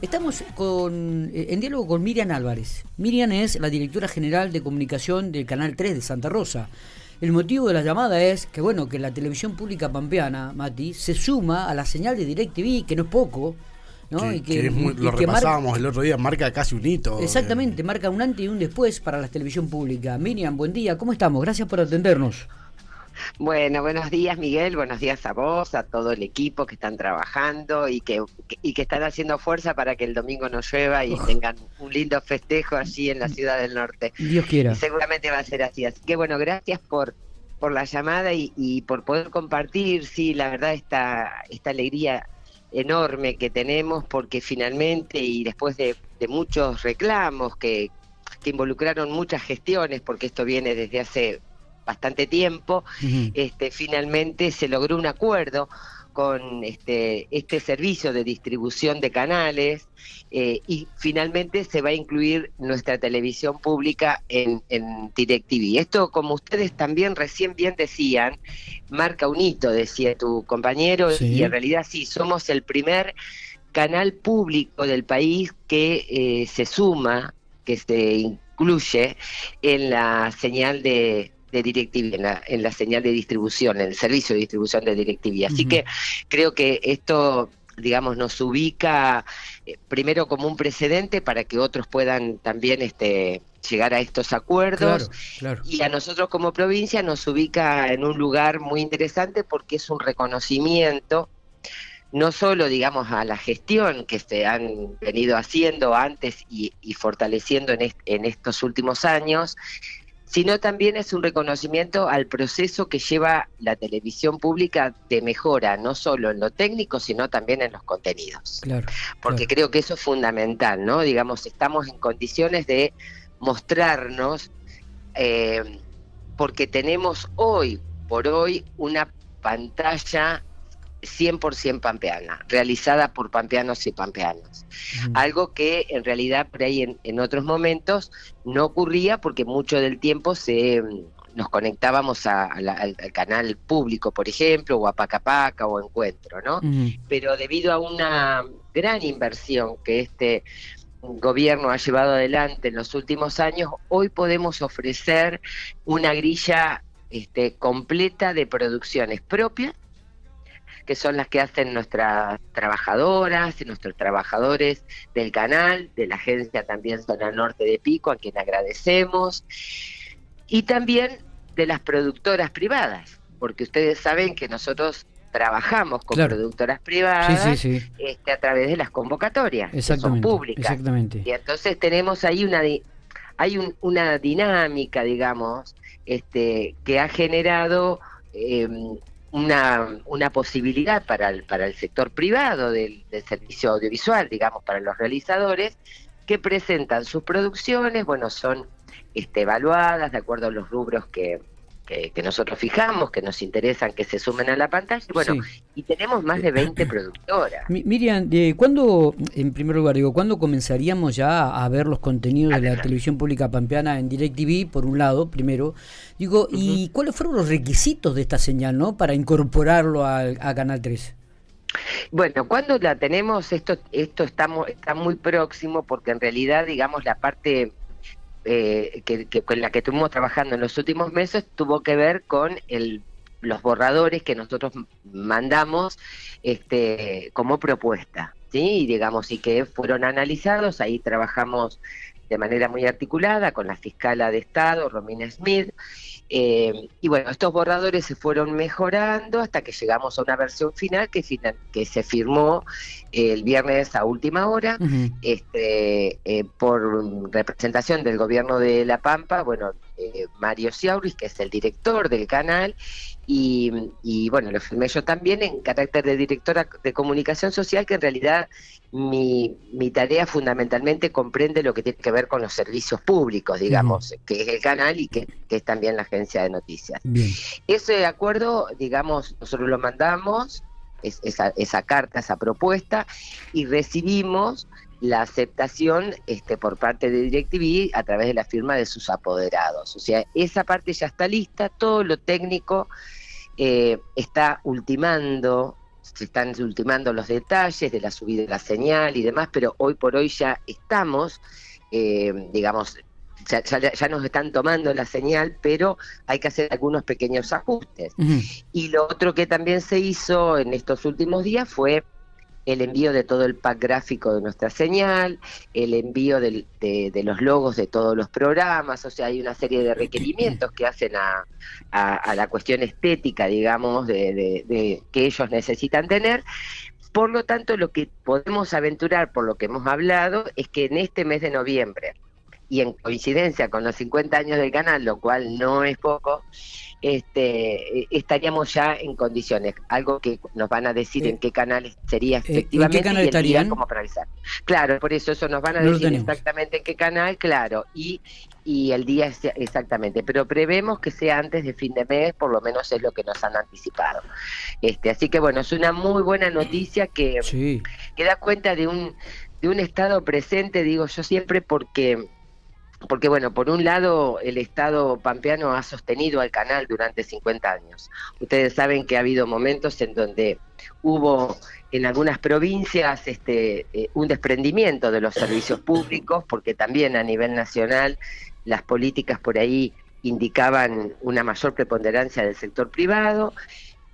Estamos con, eh, en diálogo con Miriam Álvarez. Miriam es la directora general de comunicación del Canal 3 de Santa Rosa. El motivo de la llamada es que, bueno, que la televisión pública pampeana, Mati, se suma a la señal de DirecTV, que no es poco, ¿no? Que, y que es muy- y lo que repasábamos el otro día, marca casi un hito. Exactamente, marca un antes y un después para la televisión pública. Miriam, buen día, ¿cómo estamos? Gracias por atendernos. Bueno, buenos días Miguel, buenos días a vos, a todo el equipo que están trabajando y que, y que están haciendo fuerza para que el domingo no llueva y Uf. tengan un lindo festejo allí en la ciudad del norte. Dios quiera. Y seguramente va a ser así. Así que bueno, gracias por, por la llamada y, y por poder compartir, sí, la verdad, esta, esta alegría enorme que tenemos porque finalmente y después de, de muchos reclamos que, que involucraron muchas gestiones, porque esto viene desde hace bastante tiempo, este, finalmente se logró un acuerdo con este, este servicio de distribución de canales eh, y finalmente se va a incluir nuestra televisión pública en, en DirecTV. Esto, como ustedes también recién bien decían, marca un hito, decía tu compañero, Sí. y en realidad sí, somos el primer canal público del país que eh, se suma, que se incluye en la señal de, de DirecTV, en la, en la señal de distribución, en el servicio de distribución de DirecTV. Así que creo que esto, digamos, nos ubica eh, primero como un precedente para que otros puedan también este, llegar a estos acuerdos. Claro, claro. Y a nosotros como provincia nos ubica en un lugar muy interesante porque es un reconocimiento no solo, digamos, a la gestión que se han venido haciendo antes y, y fortaleciendo en, est- en estos últimos años, sino también es un reconocimiento al proceso que lleva la televisión pública de mejora, no solo en lo técnico, sino también en los contenidos Claro, porque claro. creo que eso es fundamental, ¿no? Digamos, estamos en condiciones de mostrarnos, eh, porque tenemos hoy por hoy una pantalla 100% pampeana, realizada por pampeanos y pampeanas. Algo que en realidad por ahí en, en otros momentos no ocurría porque mucho del tiempo se mm, nos conectábamos a- a la- al, al canal público, por ejemplo, o a Paca Paca o Encuentro, ¿no? Pero debido a una gran inversión que este gobierno ha llevado adelante en los últimos años, hoy podemos ofrecer una grilla este, completa de producciones propias, que son las que hacen nuestras trabajadoras y nuestros trabajadores del canal, de la agencia también Zona Norte de Pico, a quien agradecemos, y también de las productoras privadas, porque ustedes saben que nosotros trabajamos con Claro. productoras privadas sí, sí. este, a través de las convocatorias, que son públicas. Exactamente. Y entonces tenemos ahí una hay un- una dinámica, digamos, este, que ha generado eh, una, una posibilidad para el, para el sector privado del, del servicio audiovisual, digamos, para los realizadores, que presentan sus producciones, bueno, son este, evaluadas de acuerdo a los rubros que, que, que nosotros fijamos, que nos interesan que se sumen a la pantalla. y Bueno, Sí. y tenemos más de 20 productoras. Mi- Miriam, de ¿cuándo, en primer lugar, digo, cuándo comenzaríamos ya a ver los contenidos de la televisión pública pampeana en DirecTV, por un lado, primero? Digo, ¿y cuáles fueron los requisitos de esta señal, no? Para incorporarlo a, Canal 3. Bueno, cuando la tenemos, esto, esto estamos, está muy próximo porque en realidad, digamos, la parte eh, que, que- con la que estuvimos trabajando en los últimos meses tuvo que ver con el, los borradores que nosotros mandamos este, como propuesta. Y digamos, y que fueron analizados, ahí trabajamos de manera muy articulada con la fiscala de Estado, Romina Smith, eh, y bueno, estos borradores se fueron mejorando hasta que llegamos a una versión final que, final- que se firmó el viernes a última hora. Este, eh, por representación del gobierno de La Pampa, bueno, eh, Mario Ciauris, que es el director del canal, y, y, bueno, lo firmé yo también en carácter de directora de comunicación social, que en realidad mi, mi tarea fundamentalmente comprende lo que tiene que ver con los servicios públicos, digamos, que es el canal y que, que es también la agencia de noticias. Bien. Ese acuerdo, digamos, nosotros lo mandamos, es- esa, esa carta, esa propuesta, y recibimos la aceptación este, por parte de DirecTV a través de la firma de sus apoderados. O sea, esa parte ya está lista, todo lo técnico eh, está ultimando se están ultimando los detalles de la subida de la señal y demás, pero hoy por hoy ya estamos, eh, digamos, ya, nos están tomando la señal, pero hay que hacer algunos pequeños ajustes. Y lo otro que también se hizo en estos últimos días fue el envío de todo el pack gráfico de nuestra señal, el envío de, los logos de todos los programas, o sea, hay una serie de requerimientos que hacen a, la cuestión estética, digamos, de, que ellos necesitan tener. Por lo tanto, lo que podemos aventurar, por lo que hemos hablado, es que en este mes de noviembre, y en coincidencia con los 50 años del canal, lo cual no es poco, este, estaríamos ya en condiciones. Algo que nos van a decir en qué canal sería efectivamente ¿En qué canal estarían? cómo Claro, por eso eso nos van a decir exactamente en qué canal, claro, y, y el día exactamente. Pero prevemos que sea antes de fin de mes, por lo menos es lo que nos han anticipado. Este, así que bueno, es una muy buena noticia que, que da cuenta de un, de un estado presente, digo yo siempre, porque porque bueno, por un lado el Estado pampeano ha sostenido al canal durante 50 años. Ustedes saben que ha habido momentos en donde hubo en algunas provincias este, eh, un desprendimiento de los servicios públicos, porque también a nivel nacional las políticas por ahí indicaban una mayor preponderancia del sector privado.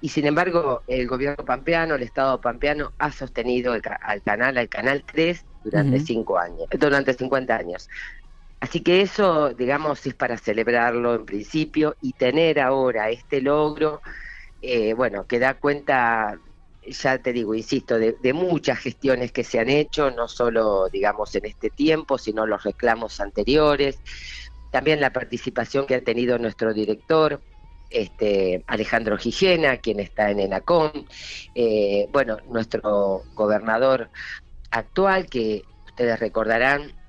Y sin embargo, el gobierno pampeano, el Estado pampeano, ha sostenido al canal, al canal 3, durante cinco años, durante 50 años. Así que eso, digamos, es para celebrarlo en principio y tener ahora este logro, eh, bueno, que da cuenta, ya te digo, insisto, de, muchas gestiones que se han hecho, no solo, digamos, en este tiempo, sino los reclamos anteriores, también la participación que ha tenido nuestro director, este, Alejandro Gijena, quien está en ENACOM, eh, bueno, nuestro gobernador actual, que ustedes recordarán,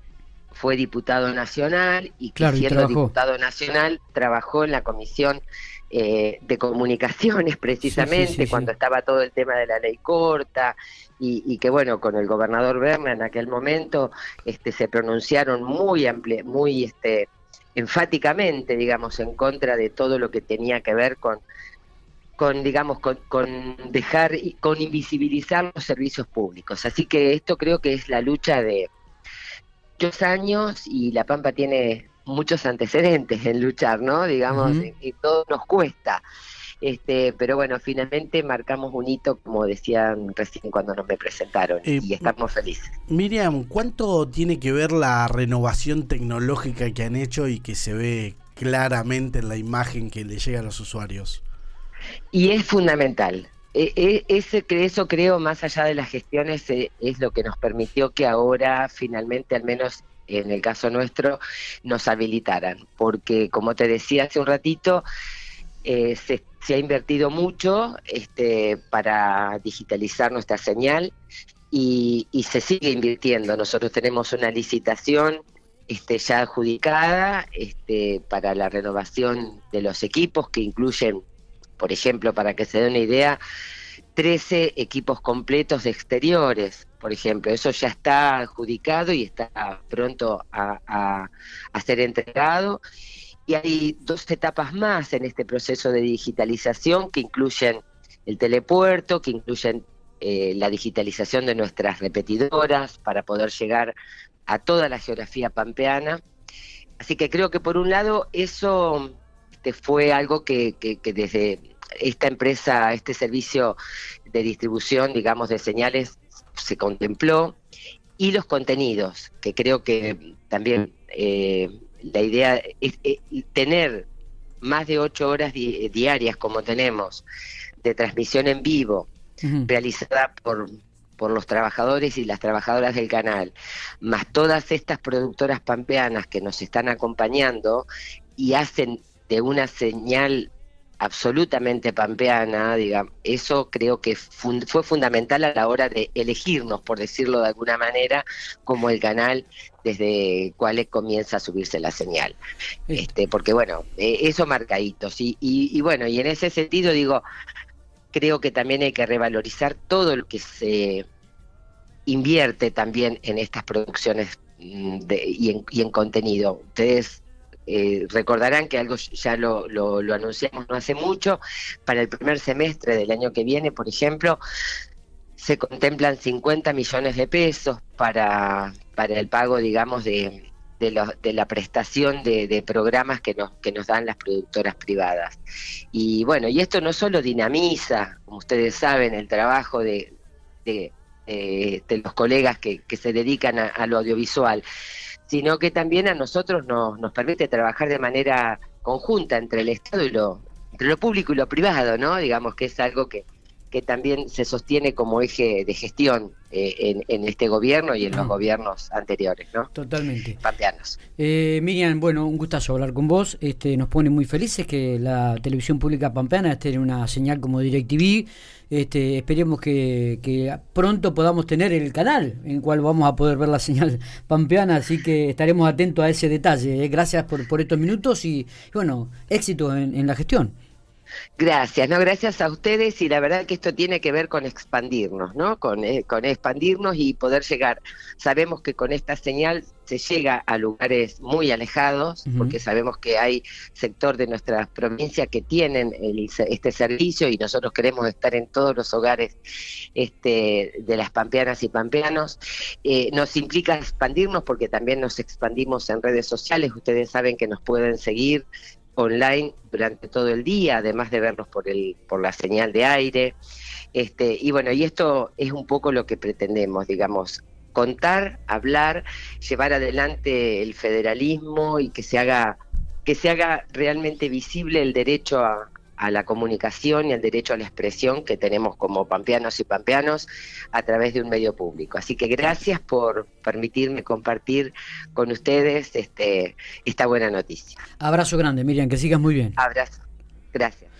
fue diputado nacional y que siendo diputado nacional trabajó en la comisión eh, de comunicaciones precisamente cuando estaba todo el tema de la ley corta y, que bueno con el gobernador Berna en aquel momento este se pronunciaron muy ample, muy este enfáticamente digamos en contra de todo lo que tenía que ver con con digamos con, con dejar con invisibilizar los servicios públicos. Así que esto creo que es la lucha de muchos años y La Pampa tiene muchos antecedentes en luchar, ¿no? Digamos, y, todo nos cuesta. Este, pero bueno, finalmente marcamos un hito, como decían recién cuando nos me presentaron, eh, y estamos felices. Miriam, ¿cuánto tiene que ver la renovación tecnológica que han hecho y que se ve claramente en la imagen que le llega a los usuarios? Y es fundamental. E, e, ese, eso creo, más allá de las gestiones, eh, es lo que nos permitió que ahora finalmente, al menos en el caso nuestro, nos habilitaran. Porque, como te decía hace un ratito, eh, se, ha invertido mucho este, para digitalizar nuestra señal y, se sigue invirtiendo. Nosotros tenemos una licitación este, ya adjudicada este, para la renovación de los equipos que incluyen por ejemplo, para que se dé una idea, 13 equipos completos de exteriores, por ejemplo. Eso ya está adjudicado y está pronto a, ser entregado. Y hay dos etapas más en este proceso de digitalización que incluyen el telepuerto, que incluyen eh, la digitalización de nuestras repetidoras para poder llegar a toda la geografía pampeana. Así que creo que por un lado eso este, fue algo que, desde esta empresa, este servicio de distribución, digamos, de señales, se contempló, y los contenidos, que creo que también eh, la idea es, tener más de ocho horas diarias como tenemos de transmisión en vivo, realizada por, por los trabajadores y las trabajadoras del canal, más todas estas productoras pampeanas que nos están acompañando y hacen de una señal absolutamente pampeana, digamos, eso creo que fue fundamental a la hora de elegirnos, por decirlo de alguna manera, como el canal desde cuál comienza a subirse la señal. Este, porque bueno, eh, eso marcaditos. Y, y, bueno, y en ese sentido digo, creo que también hay que revalorizar todo lo que se invierte también en estas producciones mm, de, y, en, y en contenido. Ustedes eh, recordarán que algo ya lo, lo, lo anunciamos no hace mucho, para el primer semestre del año que viene, por ejemplo, se contemplan 50 millones de pesos para, para el pago, digamos, de, de, de la prestación de, programas que nos, que nos dan las productoras privadas. Y bueno, y esto no solo dinamiza, como ustedes saben, el trabajo de, de, los colegas que, se dedican a, lo audiovisual, sino que también a nosotros nos, nos permite trabajar de manera conjunta entre el Estado y lo, entre lo público y lo privado, ¿no? Digamos que es algo que, que también se sostiene como eje de gestión eh, en, este gobierno y en los gobiernos anteriores, ¿no? Totalmente. Pampeanos. Eh, Miriam, bueno, un gustazo hablar con vos. Este, nos pone muy felices que la televisión pública pampeana esté en una señal como DirecTV. Este, esperemos que, pronto podamos tener el canal en el cual vamos a poder ver la señal pampeana, así que estaremos atentos a ese detalle. Eh. Gracias por, por estos minutos y, bueno, éxito en la gestión. Gracias, no, gracias a ustedes y la verdad que esto tiene que ver con expandirnos, ¿no? Con, eh, con expandirnos y poder llegar. Sabemos que con esta señal se llega a lugares muy alejados, porque sabemos que hay sector de nuestra provincia que tienen este servicio y nosotros queremos estar en todos los hogares este, de las pampeanas y pampeanos. Eh, nos implica expandirnos porque también nos expandimos en redes sociales. Ustedes saben que nos pueden seguir online durante todo el día, además de vernos por el por la señal de aire. Este, y bueno, y esto es un poco lo que pretendemos, digamos, contar, hablar, llevar adelante el federalismo y que se haga que se haga realmente visible el derecho a, a la comunicación y al derecho a la expresión que tenemos como pampeanos y pampeanos a través de un medio público. Así que gracias por permitirme compartir con ustedes este, esta buena noticia. Abrazo grande, Miriam, que sigas muy bien. Abrazo. Gracias.